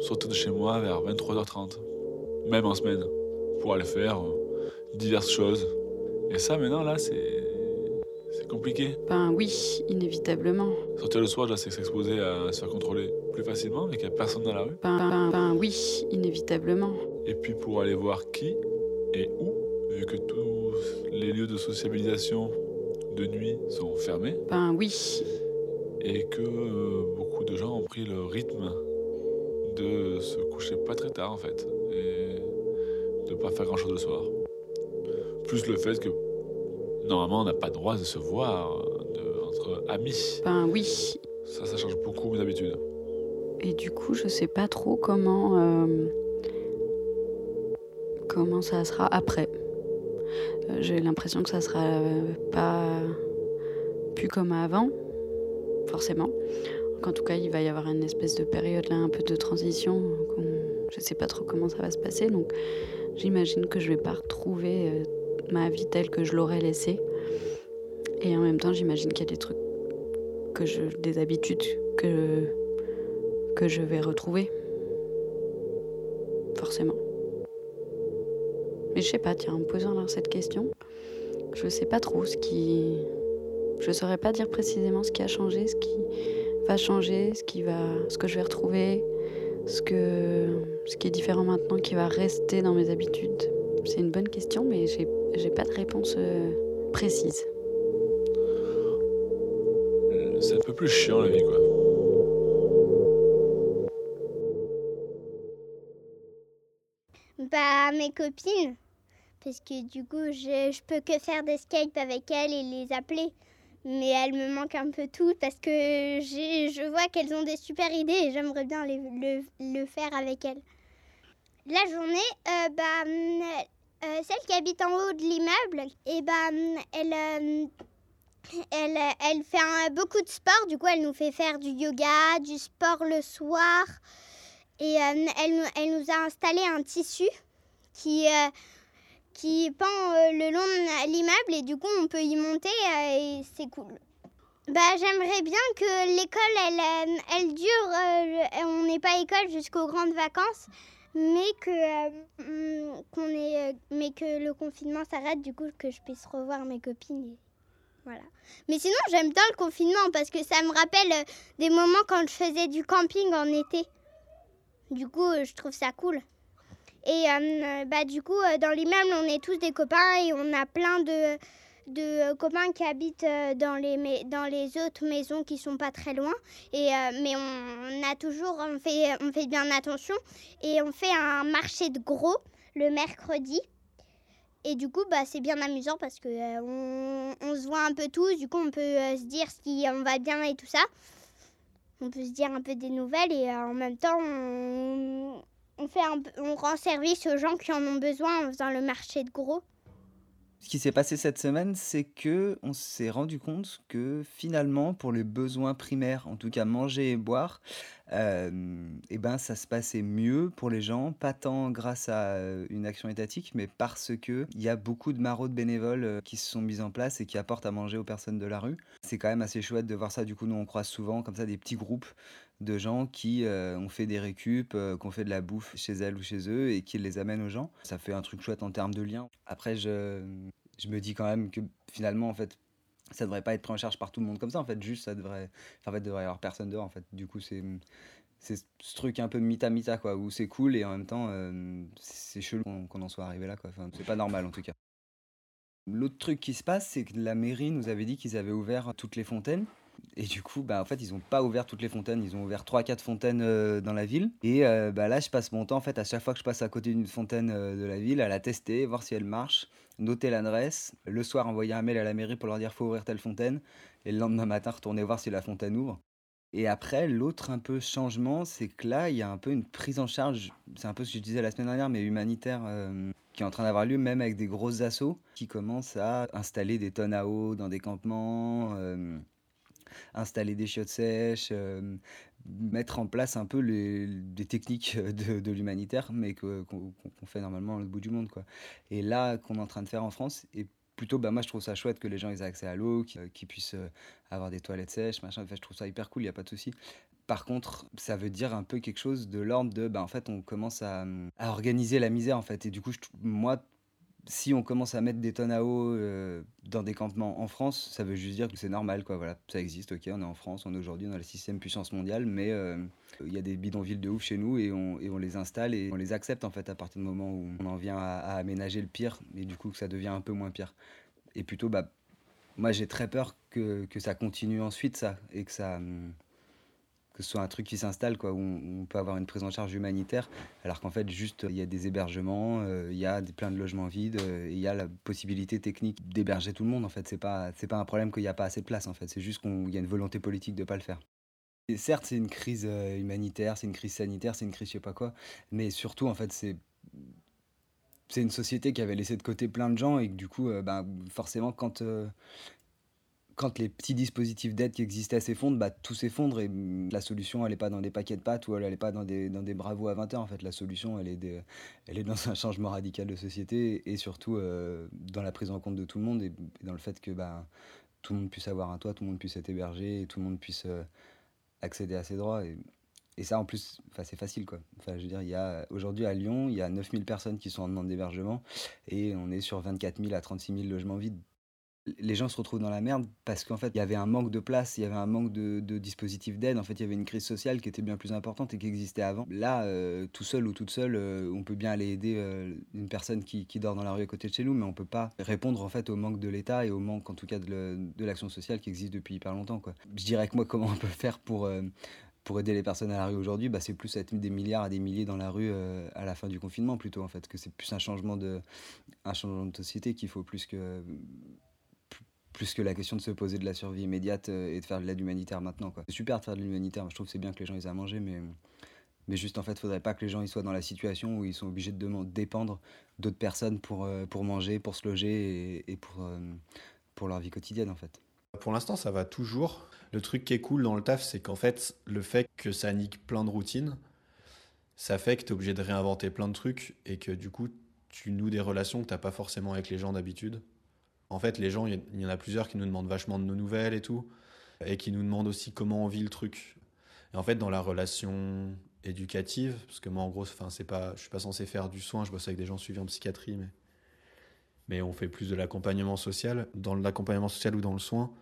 sortir de chez moi vers 23h30, même en semaine, pour aller faire euh, diverses choses. Et ça, maintenant, là, c'est c'est compliqué. Ben oui, inévitablement. Sortir le soir, là, c'est s'exposer à se faire contrôler plus facilement, mais qu'il n'y a personne dans la rue. Ben, ben, ben oui, inévitablement. Et puis pour aller voir qui et où, vu que tous les lieux de sociabilisation de nuit sont fermés, Ben oui, et que euh, beaucoup de gens ont pris le rythme de se coucher pas très tard en fait, et de pas faire grand chose le soir. Plus le fait que normalement on n'a pas le droit de se voir de- entre amis. ben oui. Ça, ça change beaucoup mes habitudes. Et du coup, je sais pas trop comment euh, comment ça sera après. Euh, J'ai l'impression que ça sera euh, pas plus comme avant, forcément. Donc, en tout cas, il va y avoir une espèce de période là, un peu de transition. Je sais pas trop comment ça va se passer, donc j'imagine que je vais pas retrouver euh, ma vie telle que je l'aurais laissée. Et en même temps, j'imagine qu'il y a des trucs que je, des habitudes que que je vais retrouver. Forcément. Mais je sais pas, tiens, en me posant là cette question, je sais pas trop ce qui. Je saurais pas dire précisément ce qui a changé, ce qui va changer, ce qui va. ce que je vais retrouver, ce que. ce qui est différent maintenant, qui va rester dans mes habitudes. C'est une bonne question, mais j'ai j'ai pas de réponse euh, précise. C'est un peu plus chiant la vie quoi. Bah, mes copines. Parce que du coup, je, je peux que faire des Skype avec elles et les appeler. Mais elles me manquent un peu toutes parce que je vois qu'elles ont des super idées et j'aimerais bien le, faire avec elles. La journée, euh, bah, euh, celle qui habite en haut de l'immeuble, et bah, hum, elle, euh, elle, elle fait beaucoup de sport. Du coup, elle nous fait faire du yoga, du sport le soir. Et elle, elle nous a installé un tissu qui, qui pend euh, le long de l'immeuble et du coup on peut y monter euh, et c'est cool. Bah, j'aimerais bien que l'école elle, euh, elle dure, on n'est pas école jusqu'aux grandes vacances, mais que, qu'on euh, mais que le confinement s'arrête, du coup que je puisse revoir mes copines. Voilà. Mais sinon j'aime bien le confinement parce que ça me rappelle des moments quand je faisais du camping en été. Du coup, je trouve ça cool. Et euh, bah, du coup, euh, dans l'immeuble, on est tous des copains et on a plein de, de copains qui habitent euh, dans les, dans les autres maisons qui sont pas très loin. Et, euh, mais on, a toujours, on fait, on fait bien attention. Et on fait un marché de gros le mercredi. Et du coup, bah, c'est bien amusant parce que euh, on, on se voit un peu tous. Du coup, on peut euh, se dire si on va bien et tout ça. On peut se dire un peu des nouvelles et euh, en même temps, on fait un on rend service aux gens qui en ont besoin en faisant le marché de gros. Ce qui s'est passé cette semaine, c'est que on s'est rendu compte que finalement, pour les besoins primaires, en tout cas manger et boire, euh, eh ben, ça se passait mieux pour les gens, pas tant grâce à euh, une action étatique, mais parce que il y a beaucoup de maraudes bénévoles euh, qui se sont mises en place et qui apportent à manger aux personnes de la rue. C'est quand même assez chouette de voir ça. Du coup, nous, on croise souvent comme ça des petits groupes de gens qui euh, ont fait des récup, euh, qui ont fait de la bouffe chez elles ou chez eux et qui les amènent aux gens. Ça fait un truc chouette en termes de lien. Après, je, me dis quand même que finalement, en fait, ça devrait pas être pris en charge par tout le monde comme ça. En fait, juste, ça devrait. en fait, devrait y avoir personne dehors. En fait, du coup, c'est. Ce truc un peu mita-mita, quoi, où c'est cool et en même temps, euh, c'est chelou qu'on qu'on en soit arrivé là, quoi. Enfin, c'est pas normal en tout cas. L'autre truc qui se passe, c'est que la mairie nous avait dit qu'ils avaient ouvert toutes les fontaines. Et du coup, bah, en fait, ils n'ont pas ouvert toutes les fontaines. Ils ont ouvert 3-4 fontaines euh, dans la ville. Et euh, bah, là, je passe mon temps, en fait, à chaque fois que je passe à côté d'une fontaine euh, de la ville, à la tester, voir si elle marche, noter l'adresse. Le soir, envoyer un mail à la mairie pour leur dire faut ouvrir telle fontaine. Et le lendemain matin, retourner voir si la fontaine ouvre. Et après, l'autre un peu changement, c'est que là, il y a un peu une prise en charge, c'est un peu ce que je disais la semaine dernière, mais humanitaire, qui est en train d'avoir lieu, même avec des grosses assauts, qui commencent à installer des tonnes à eau dans des campements, installer des chiottes sèches, euh, mettre en place un peu les, techniques de, l'humanitaire, mais qu'on fait normalement au bout du monde. Quoi. Et là, qu'on est en train de faire en France, et plutôt, bah, moi je trouve ça chouette que les gens aient accès à l'eau, qu'ils puissent euh, avoir des toilettes sèches, machin. Enfin, je trouve ça hyper cool, il n'y a pas de souci. Par contre, ça veut dire un peu quelque chose de l'ordre de, bah, en fait, on commence à, à, organiser la misère, en fait. Et du coup, moi, si on commence à mettre des tonnes à eau euh, dans des campements en France, ça veut juste dire que c'est normal, quoi. Voilà, ça existe, ok, on est en France, on est aujourd'hui dans la sixième puissance mondiale, mais euh, il y a des bidonvilles de ouf chez nous et on, les installe et on les accepte en fait à partir du moment où on en vient à, à aménager le pire et du coup que ça devient un peu moins pire. Et plutôt, bah, moi j'ai très peur que, que, ça continue ensuite ça et que ça hum, que ce soit un truc qui s'installe, quoi, où on, peut avoir une prise en charge humanitaire, alors qu'en fait, juste, il y a des hébergements, euh, il y a des, plein de logements vides, euh, il y a la possibilité technique d'héberger tout le monde, en fait. C'est pas, pas un problème qu'il n'y a pas assez de place, en fait. C'est juste qu'il y a une volonté politique de pas le faire. Certes, c'est une crise euh, humanitaire, c'est une crise sanitaire, c'est une crise je sais pas quoi, mais surtout, en fait, c'est c'est une société qui avait laissé de côté plein de gens et que du coup, ben, forcément, quand, quand les petits dispositifs d'aide qui existaient s'effondrent, bah, tout s'effondre et la solution, elle n'est pas dans des paquets de pâtes ou elle n'est pas dans des, dans des bravos à 20 heures. En fait, la solution, elle est, elle est dans un changement radical de société et surtout euh, dans la prise en compte de tout le monde et, dans le fait que bah, tout le monde puisse avoir un toit, tout le monde puisse être hébergé et tout le monde puisse euh, accéder à ses droits. Et, ça, en plus, c'est facile. Quoi. Je veux dire, aujourd'hui à Lyon, il y a 9000 personnes qui sont en demande d'hébergement et on est sur 24 000 à 36 000 logements vides les gens se retrouvent dans la merde parce qu'en fait, il y avait un manque de place, il y avait un manque de, dispositifs d'aide. En fait, il y avait une crise sociale qui était bien plus importante et qui existait avant. Là, euh, tout seul ou toute seule, euh, on peut bien aller aider euh, une personne qui, dort dans la rue à côté de chez nous, mais on peut pas répondre en fait au manque de l'État et au manque, en tout cas, de l'action sociale qui existe depuis hyper longtemps. Je dirais que moi, comment on peut faire pour pour aider les personnes à la rue aujourd'hui, bah, c'est plus être des milliards à des milliers dans la rue à la fin du confinement plutôt en fait, que c'est plus un changement de un changement de société qu'il faut plus que plus que la question de se poser de la survie immédiate euh, et de faire de l'aide humanitaire maintenant. C'est super de faire de l'humanitaire, je trouve que c'est bien que les gens aient à manger, mais, mais juste en fait, il faudrait pas que les gens ils soient dans la situation où ils sont obligés de dépendre d'autres personnes pour, euh, pour manger, pour se loger et, pour, euh, pour leur vie quotidienne en fait. Pour l'instant, ça va toujours. Le truc qui est cool dans le taf, c'est qu'en fait, le fait que ça nique plein de routines, ça fait que tu es obligé de réinventer plein de trucs et que du coup, tu noues des relations que tu pas forcément avec les gens d'habitude. En fait, les gens, il y en a plusieurs qui nous demandent vachement de nos nouvelles et tout, et qui nous demandent aussi comment on vit le truc. Et en fait, dans la relation éducative, parce que moi, en gros, enfin, c'est pas, je suis pas censé faire du soin, je bosse avec des gens suivis en psychiatrie, mais, mais on fait plus de l'accompagnement social. Dans l'accompagnement social ou dans le soin,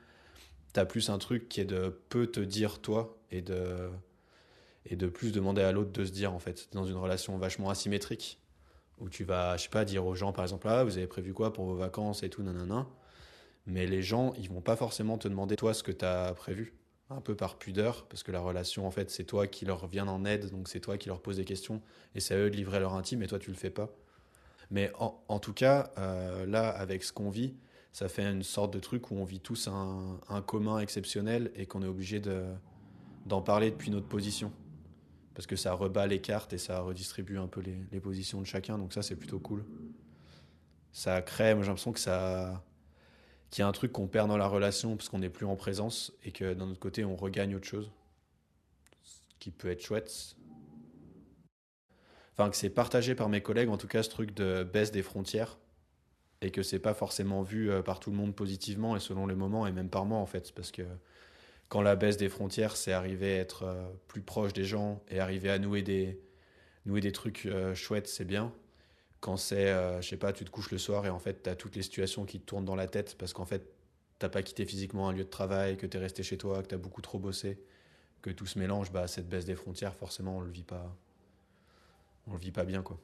tu as plus un truc qui est de peu te dire toi et de, et de plus demander à l'autre de se dire, en fait, dans une relation vachement asymétrique où tu vas, je sais pas, dire aux gens, par exemple, ah, vous avez prévu quoi pour vos vacances et tout, nanana. Mais les gens, ils vont pas forcément te demander, toi, ce que tu as prévu. Un peu par pudeur, parce que la relation, en fait, c'est toi qui leur viens en aide, donc c'est toi qui leur pose des questions, et c'est à eux de livrer leur intime, et toi, tu le fais pas. Mais en, tout cas, euh, là, avec ce qu'on vit, ça fait une sorte de truc où on vit tous un, un commun exceptionnel et qu'on est obligé d'en parler depuis notre position parce que ça rebat les cartes et ça redistribue un peu les, positions de chacun. Donc ça, c'est plutôt cool. Ça crée, moi j'ai l'impression que ça, qu'il y a un truc qu'on perd dans la relation parce qu'on n'est plus en présence et que d'un autre côté, on regagne autre chose, ce qui peut être chouette. Enfin, que c'est partagé par mes collègues, en tout cas, ce truc de baisse des frontières et que c'est pas forcément vu euh, par tout le monde positivement et selon les moments et même par moi en fait, parce que quand la baisse des frontières, c'est arriver à être euh, plus proche des gens et arriver à nouer des, trucs euh, chouettes, c'est bien. Quand c'est, euh, je sais pas, tu te couches le soir et en fait, tu as toutes les situations qui te tournent dans la tête parce qu'en fait, t'as pas quitté physiquement un lieu de travail, que tu es resté chez toi, que tu as beaucoup trop bossé, que tout se mélange, bah, cette baisse des frontières, forcément, on le le vit pas bien, quoi.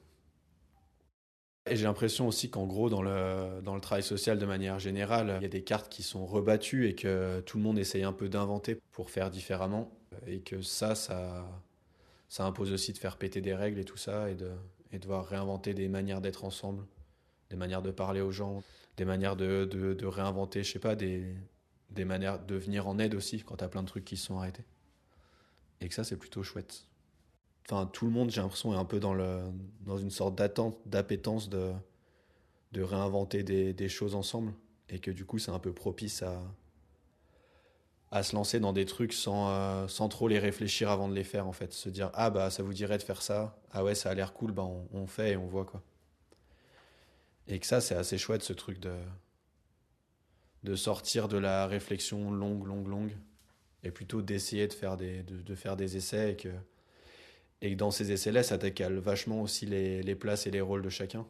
Et j'ai l'impression aussi qu'en gros, dans le, dans le travail social de manière générale, il y a des cartes qui sont rebattues et que tout le monde essaye un peu d'inventer pour faire différemment. Et que ça, ça, ça impose aussi de faire péter des règles et tout ça et de, et devoir réinventer des manières d'être ensemble, des manières de parler aux gens, des manières de, de, réinventer, je sais pas, des, des manières de venir en aide aussi quand tu as plein de trucs qui se sont arrêtés. Et que ça, c'est plutôt chouette. Enfin, tout le monde, j'ai l'impression, est un peu dans, le, dans une sorte d'attente, d'appétence de, de réinventer des, des choses ensemble. Et que du coup, c'est un peu propice à, à se lancer dans des trucs sans, euh, sans trop les réfléchir avant de les faire, en fait. Se dire, ah bah, ça vous dirait de faire ça. Ah ouais, ça a l'air cool, bah, on, fait et on voit, quoi. Et que ça, c'est assez chouette, ce truc de, de sortir de la réflexion longue, longue, longue, et plutôt d'essayer de faire des, de, de faire des essais, et que, et que dans ces essais-là, ça décale vachement aussi les, places et les rôles de chacun.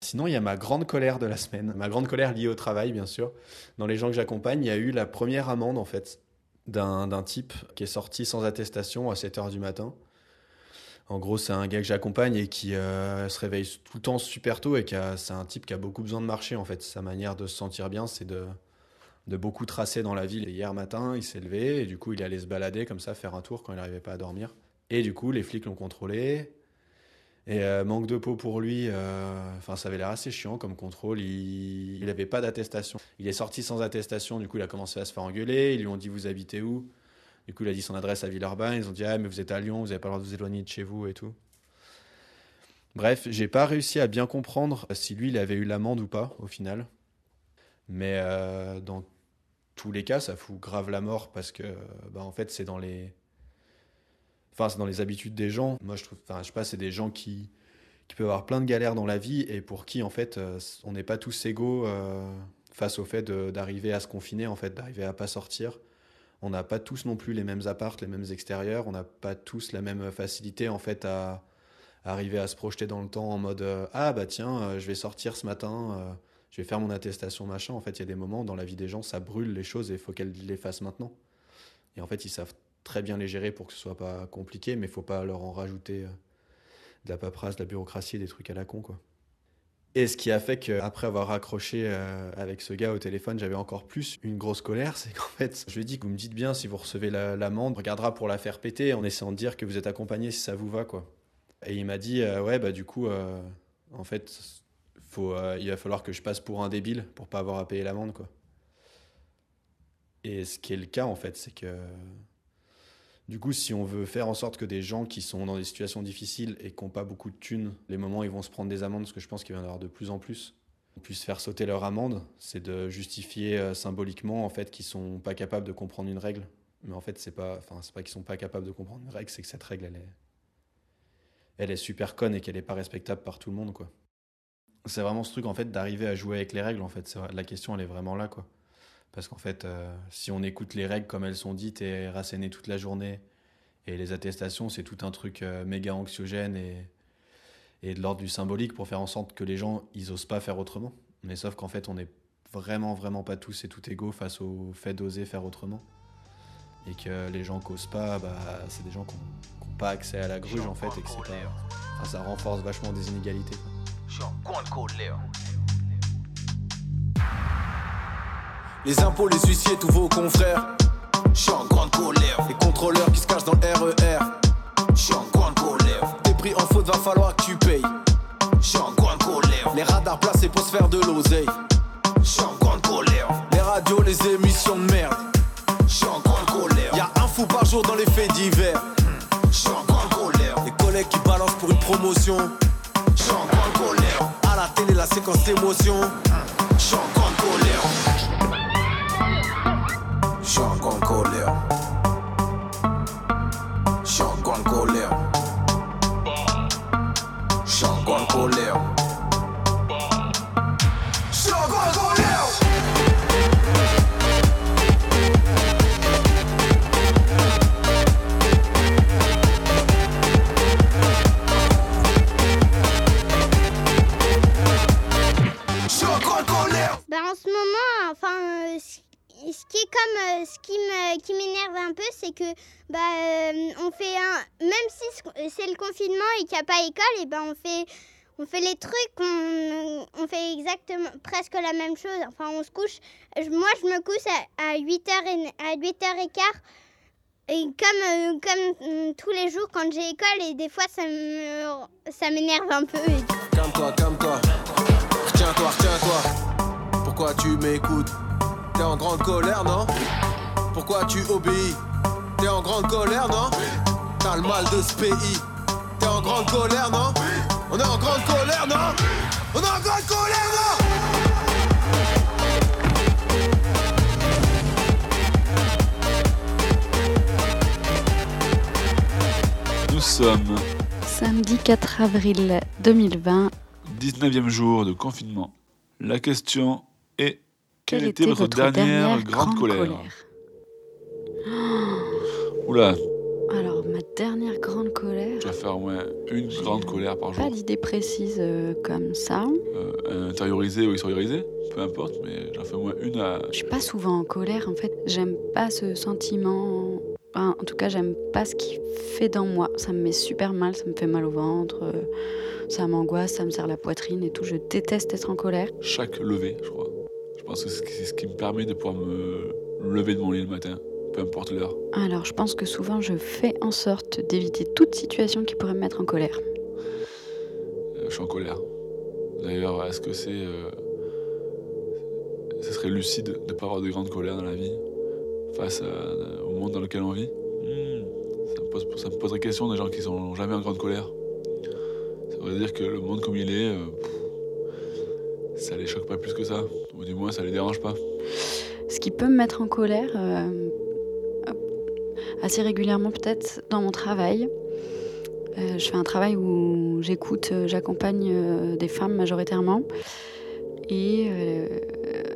Sinon, il y a ma grande colère de la semaine, ma grande colère liée au travail, bien sûr. Dans les gens que j'accompagne, il y a eu la première amende, en fait, d'un type qui est sorti sans attestation à 7 h du matin. En gros, c'est un gars que j'accompagne et qui euh, se réveille tout le temps super tôt et c'est un type qui a beaucoup besoin de marcher, en fait. Sa manière de se sentir bien, c'est de, de beaucoup tracer dans la ville. Hier matin, il s'est levé et du coup, il allait se balader comme ça, faire un tour quand il n'arrivait pas à dormir. Et du coup, les flics l'ont contrôlé. Et euh, manque de peau pour lui, euh, enfin ça avait l'air assez chiant comme contrôle. Il n'avait pas d'attestation. Il est sorti sans attestation, du coup il a commencé à se faire engueuler. Ils lui ont dit vous habitez où? Du coup il a dit son adresse à Villeurbanne. Ils ont dit ah mais vous êtes à Lyon, vous n'avez pas le droit de vous éloigner de chez vous et tout. Bref, j'ai pas réussi à bien comprendre si lui il avait eu l'amende ou pas au final. Mais euh, dans tous les cas, ça fout grave la mort parce que bah, en fait c'est dans les Enfin, c'est dans les habitudes des gens. Moi, je trouve, enfin, je sais pas, c'est des gens qui, qui peuvent avoir plein de galères dans la vie et pour qui, en fait, euh, on n'est pas tous égaux euh, face au fait d'arriver à se confiner, en fait, d'arriver à pas sortir. On n'a pas tous non plus les mêmes apparts, les mêmes extérieurs. On n'a pas tous la même facilité, en fait, à, arriver à se projeter dans le temps en mode euh, ah bah tiens, je vais sortir ce matin, je vais faire mon attestation machin. En fait, il y a des moments dans la vie des gens, ça brûle les choses et il faut qu'elles les fassent maintenant. Et en fait, ils savent très bien les gérer pour que ce soit pas compliqué, mais faut pas leur en rajouter euh, de la paperasse, de la bureaucratie des trucs à la con, quoi. Et ce qui a fait qu'après avoir raccroché euh, avec ce gars au téléphone, j'avais encore plus une grosse colère, c'est qu'en fait, je lui ai dit vous me dites bien si vous recevez la- l'amende, on regardera pour la faire péter en essayant de dire que vous êtes accompagné si ça vous va, quoi. Et il m'a dit, euh, ouais, bah du coup, en fait, il va falloir que je passe pour un débile pour pas avoir à payer l'amende, quoi. Et ce qui est le cas, en fait, c'est que du coup, si on veut faire en sorte que des gens qui sont dans des situations difficiles et qui n'ont pas beaucoup de thunes, les moments où ils vont se prendre des amendes, parce que je pense qu'il va y en avoir de plus en plus, puissent faire sauter leur amende, c'est de justifier euh, symboliquement en fait qu'ils sont pas capables de comprendre une règle. Mais en fait, c'est pas, enfin, c'est pas qu'ils sont pas capables de comprendre une règle, c'est que cette règle, elle est, elle est super conne et qu'elle est pas respectable par tout le monde, quoi. C'est vraiment ce truc en fait d'arriver à jouer avec les règles. En fait, la question, elle est vraiment là, quoi. Parce qu'en fait, euh, si on écoute les règles comme elles sont dites et rassénées toute la journée, et les attestations, c'est tout un truc euh, méga anxiogène et, et de l'ordre du symbolique pour faire en sorte que les gens, ils osent pas faire autrement. Mais sauf qu'en fait, on n'est vraiment, vraiment pas tous et tout égaux face au fait d'oser faire autrement. Et que les gens qui osent pas, bah, c'est des gens qui n'ont pas accès à la gruge, en fait, et que c'est pas... Enfin, ça renforce vachement des inégalités. quoi. Les impôts, les huissiers, tous vos confrères. Je suis en grande colère. Les contrôleurs qui se cachent dans le RER. Je suis en grande colère. T'es pris en faute, va falloir que tu payes. Je suis en grande colère. Les radars placés pour se faire de l'oseille. Je suis en grande colère. Les radios, les émissions de merde. Je suis en grande colère. Y'a un fou par jour dans les faits divers. Je suis en grande colère. Les collègues qui balancent pour une promotion. Je suis en grande colère. À la télé, la séquence d'émotion. Je suis en grande colère. Je suis en grande colère. Je suis en grande colère. Je suis ce qui est comme, euh, ce qui me, qui m'énerve un peu, c'est que, bah, euh, on fait un, même si ce- c'est le confinement et qu'il n'y a pas école, et ben on fait, on fait les trucs, on, fait exactement, presque la même chose. Enfin, on se couche. Moi, je me couche à, à 8h et, à 8h15. Et comme, euh, comme euh, tous les jours quand j'ai école, et des fois ça ça m'énerve un peu. et- Calme-toi, calme-toi. Retiens-toi, retiens-toi. Pourquoi tu m'écoutes? T'es en grande colère, non Pourquoi tu obéis T'es en grande colère, non T'as le mal de ce pays. T'es en grande colère, non On est en grande colère, non On est en grande colère, non Nous sommes Samedi 4 avril 2020. 19e jour de confinement. La question est quelle, était, votre, dernière, grande, colère, Oula, Alors, ma dernière grande colère. tu vas faire au moins une grande colère par jour. Pas d'idée précise euh, comme ça. Euh, intériorisée ou extériorisée, peu importe, mais j'en fais au moins une à. Je suis pas souvent en colère en fait. J'aime pas ce sentiment. Enfin, en tout cas, j'aime pas ce qu'il fait dans moi. Ça me met super mal, ça me fait mal au ventre, euh, ça m'angoisse, ça me serre la poitrine et tout. Je déteste être en colère. Chaque levée, je crois. Je pense que c'est ce qui me permet de pouvoir me lever de mon lit le matin, peu importe l'heure. Alors, je pense que souvent, je fais en sorte d'éviter toute situation qui pourrait me mettre en colère. Euh, je suis en colère. D'ailleurs, est-ce que c'est. euh, Ce serait lucide de ne pas avoir de grande colère dans la vie face à- au monde dans lequel on vit? Hmm, ça, me pose, ça me poserait question des gens qui sont jamais en grande colère. Ça veut dire que le monde comme il est, euh, pff, ça les choque pas plus que ça. Ou du moins, ça les dérange pas. Ce qui peut me mettre en colère, euh, assez régulièrement peut-être, dans mon travail. Euh, je fais un travail où j'écoute, euh, j'accompagne euh, des femmes majoritairement. Et euh,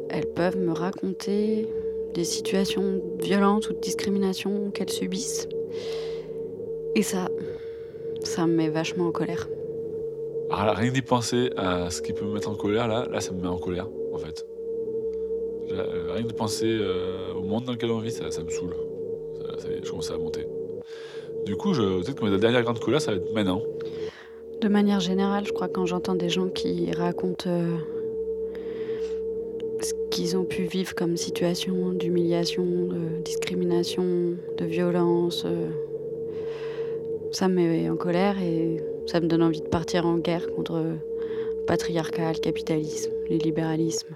elles peuvent me raconter des situations violentes ou de discrimination qu'elles subissent. Et ça, ça me met vachement en colère. Alors là, rien d'y penser à ce qui peut me mettre en colère, là, là, ça me met en colère, en fait. Euh, Rien de penser euh, au monde dans lequel on vit, ça, me saoule. Ça, je commence à monter. Du coup, peut-être que ma dernière grande colère, ça va être maintenant. De manière générale, je crois quand j'entends des gens qui racontent euh, ce qu'ils ont pu vivre comme situation d'humiliation, de discrimination, de violence, ça me met en colère et ça me donne envie de partir en guerre contre le patriarcat, le capitalisme, le libéralisme.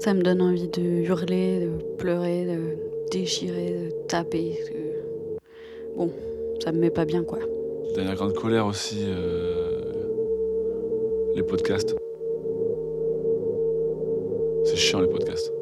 Ça me donne envie de hurler, de pleurer, de déchirer, de taper. Bon, ça me met pas bien quoi. Dernière grande colère aussi, euh, les podcasts. C'est chiant les podcasts.